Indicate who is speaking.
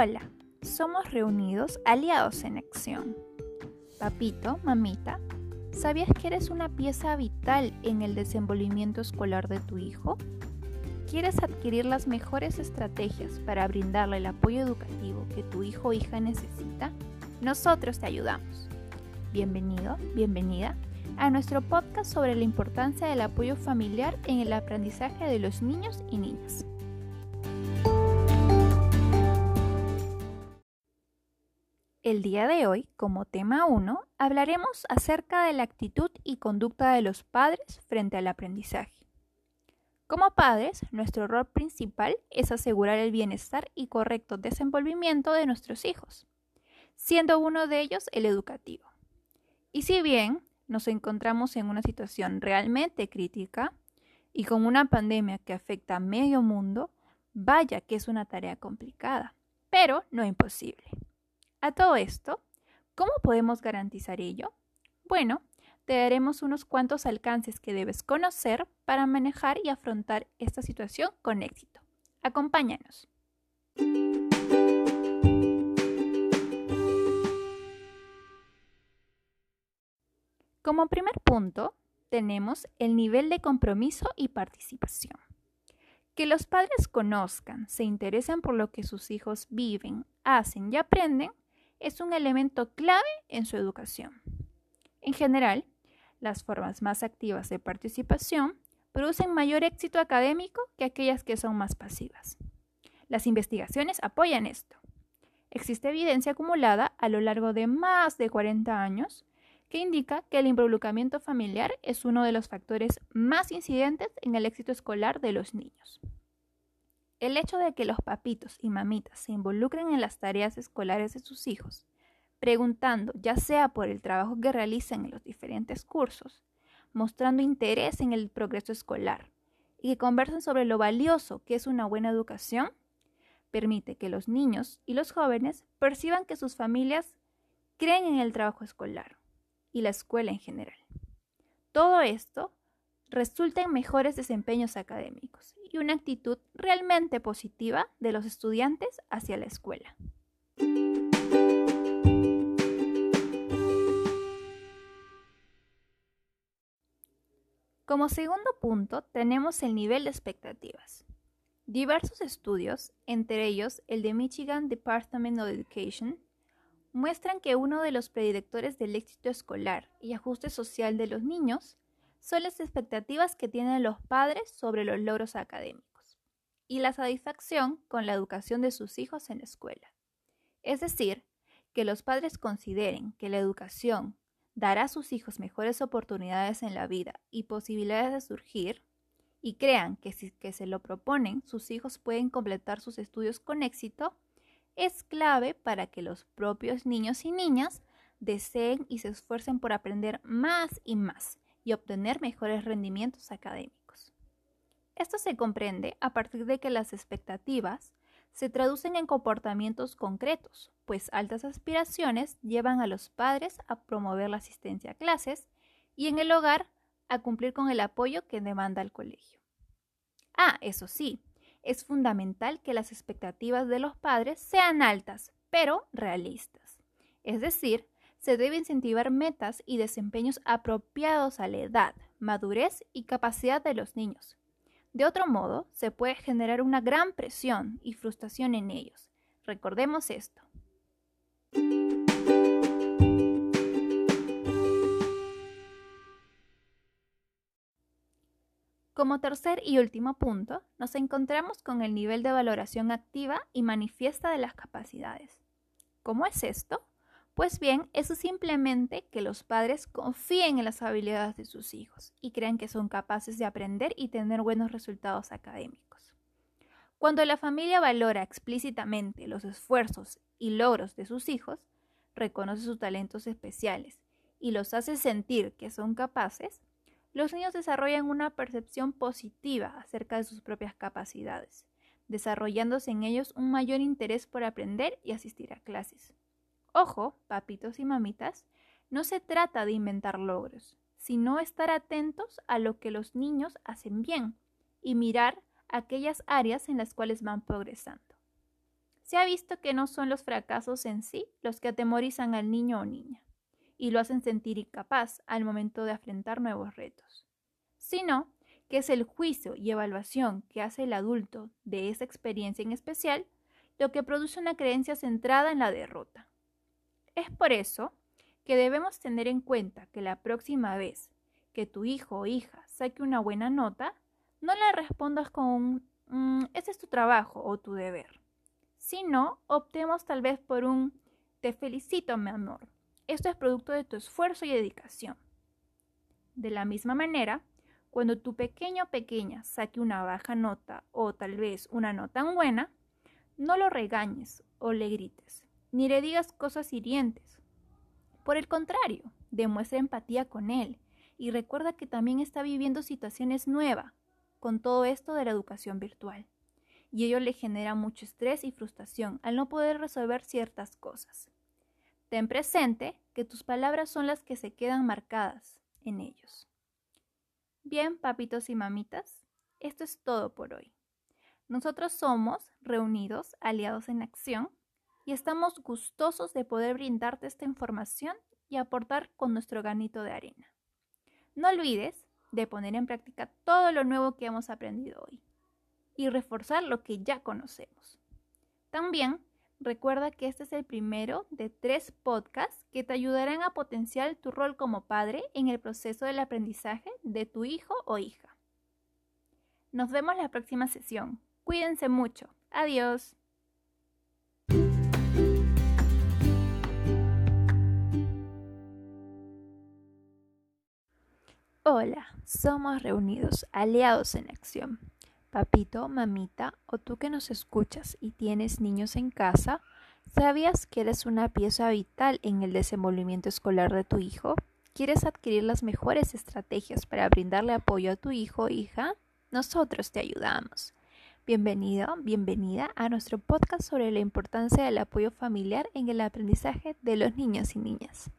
Speaker 1: Hola, somos reunidos aliados en acción. Papito, mamita, ¿sabías que eres una pieza vital en el desenvolvimiento escolar de tu hijo? ¿Quieres adquirir las mejores estrategias para brindarle el apoyo educativo que tu hijo o hija necesita? Nosotros te ayudamos. Bienvenido, bienvenida a nuestro podcast sobre la importancia del apoyo familiar en el aprendizaje de los niños y niñas. El día de hoy, como tema 1, hablaremos acerca de la actitud y conducta de los padres frente al aprendizaje. Como padres, nuestro rol principal es asegurar el bienestar y correcto desenvolvimiento de nuestros hijos, siendo uno de ellos el educativo. Y si bien nos encontramos en una situación realmente crítica y con una pandemia que afecta a medio mundo, vaya que es una tarea complicada, pero no imposible. A todo esto, ¿cómo podemos garantizar ello? Bueno, te daremos unos cuantos alcances que debes conocer para manejar y afrontar esta situación con éxito. Acompáñanos. Como primer punto, tenemos el nivel de compromiso y participación. Que los padres conozcan, se interesen por lo que sus hijos viven, hacen y aprenden es un elemento clave en su educación. En general, las formas más activas de participación producen mayor éxito académico que aquellas que son más pasivas. Las investigaciones apoyan esto. Existe evidencia acumulada a lo largo de más de 40 años que indica que el involucramiento familiar es uno de los factores más incidentes en el éxito escolar de los niños. El hecho de que los papitos y mamitas se involucren en las tareas escolares de sus hijos, preguntando ya sea por el trabajo que realizan en los diferentes cursos, mostrando interés en el progreso escolar y que conversen sobre lo valioso que es una buena educación, permite que los niños y los jóvenes perciban que sus familias creen en el trabajo escolar y la escuela en general. Todo esto resulta en mejores desempeños académicos y una actitud realmente positiva de los estudiantes hacia la escuela. Como segundo punto tenemos el nivel de expectativas. Diversos estudios, entre ellos el de Michigan Department of Education, muestran que uno de los predilectores del éxito escolar y ajuste social de los niños son las expectativas que tienen los padres sobre los logros académicos y la satisfacción con la educación de sus hijos en la escuela. Es decir, que los padres consideren que la educación dará a sus hijos mejores oportunidades en la vida y posibilidades de surgir, y crean que si que se lo proponen, sus hijos pueden completar sus estudios con éxito, es clave para que los propios niños y niñas deseen y se esfuercen por aprender más y más y obtener mejores rendimientos académicos. Esto se comprende a partir de que las expectativas se traducen en comportamientos concretos, pues altas aspiraciones llevan a los padres a promover la asistencia a clases y en el hogar a cumplir con el apoyo que demanda el colegio. Ah, eso sí, es fundamental que las expectativas de los padres sean altas, pero realistas. Es decir, se debe incentivar metas y desempeños apropiados a la edad, madurez y capacidad de los niños. De otro modo, se puede generar una gran presión y frustración en ellos. Recordemos esto. Como tercer y último punto, nos encontramos con el nivel de valoración activa y manifiesta de las capacidades. ¿Cómo es esto? Pues bien, eso es simplemente que los padres confíen en las habilidades de sus hijos y crean que son capaces de aprender y tener buenos resultados académicos. Cuando la familia valora explícitamente los esfuerzos y logros de sus hijos, reconoce sus talentos especiales y los hace sentir que son capaces, los niños desarrollan una percepción positiva acerca de sus propias capacidades, desarrollándose en ellos un mayor interés por aprender y asistir a clases. Ojo, papitos y mamitas, no se trata de inventar logros, sino estar atentos a lo que los niños hacen bien y mirar aquellas áreas en las cuales van progresando. se ha visto que no son los fracasos en sí los que atemorizan al niño o niña y lo hacen sentir incapaz al momento de afrontar nuevos retos, sino que es el juicio y evaluación que hace el adulto de esa experiencia en especial lo que produce una creencia centrada en la derrota. Es por eso que debemos tener en cuenta que la próxima vez que tu hijo o hija saque una buena nota, no le respondas con un mm, ese es tu trabajo o tu deber, sino optemos tal vez por un te felicito, mi amor. Esto es producto de tu esfuerzo y dedicación. De la misma manera, cuando tu pequeño o pequeña saque una baja nota o tal vez una no tan buena, no lo regañes o le grites, ni le digas cosas hirientes. Por el contrario, demuestra empatía con él y recuerda que también está viviendo situaciones nuevas con todo esto de la educación virtual. Y ello le genera mucho estrés y frustración al no poder resolver ciertas cosas. Ten presente que tus palabras son las que se quedan marcadas en ellos. Bien, papitos y mamitas, esto es todo por hoy. Nosotros somos Reunidos Aliados en Acción y estamos gustosos de poder brindarte esta información y aportar con nuestro granito de arena. No olvides de poner en práctica todo lo nuevo que hemos aprendido hoy y reforzar lo que ya conocemos. También recuerda que este es el primero de tres podcasts que te ayudarán a potenciar tu rol como padre en el proceso del aprendizaje de tu hijo o hija. Nos vemos la próxima sesión. Cuídense mucho. Adiós. Hola, somos reunidos, aliados en acción. Papito, mamita, o tú que nos escuchas y tienes niños en casa, ¿sabías que eres una pieza vital en el desenvolvimiento escolar de tu hijo? ¿Quieres adquirir las mejores estrategias para brindarle apoyo a tu hijo o hija? Nosotros te ayudamos. Bienvenido, bienvenida a nuestro podcast sobre la importancia del apoyo familiar en el aprendizaje de los niños y niñas.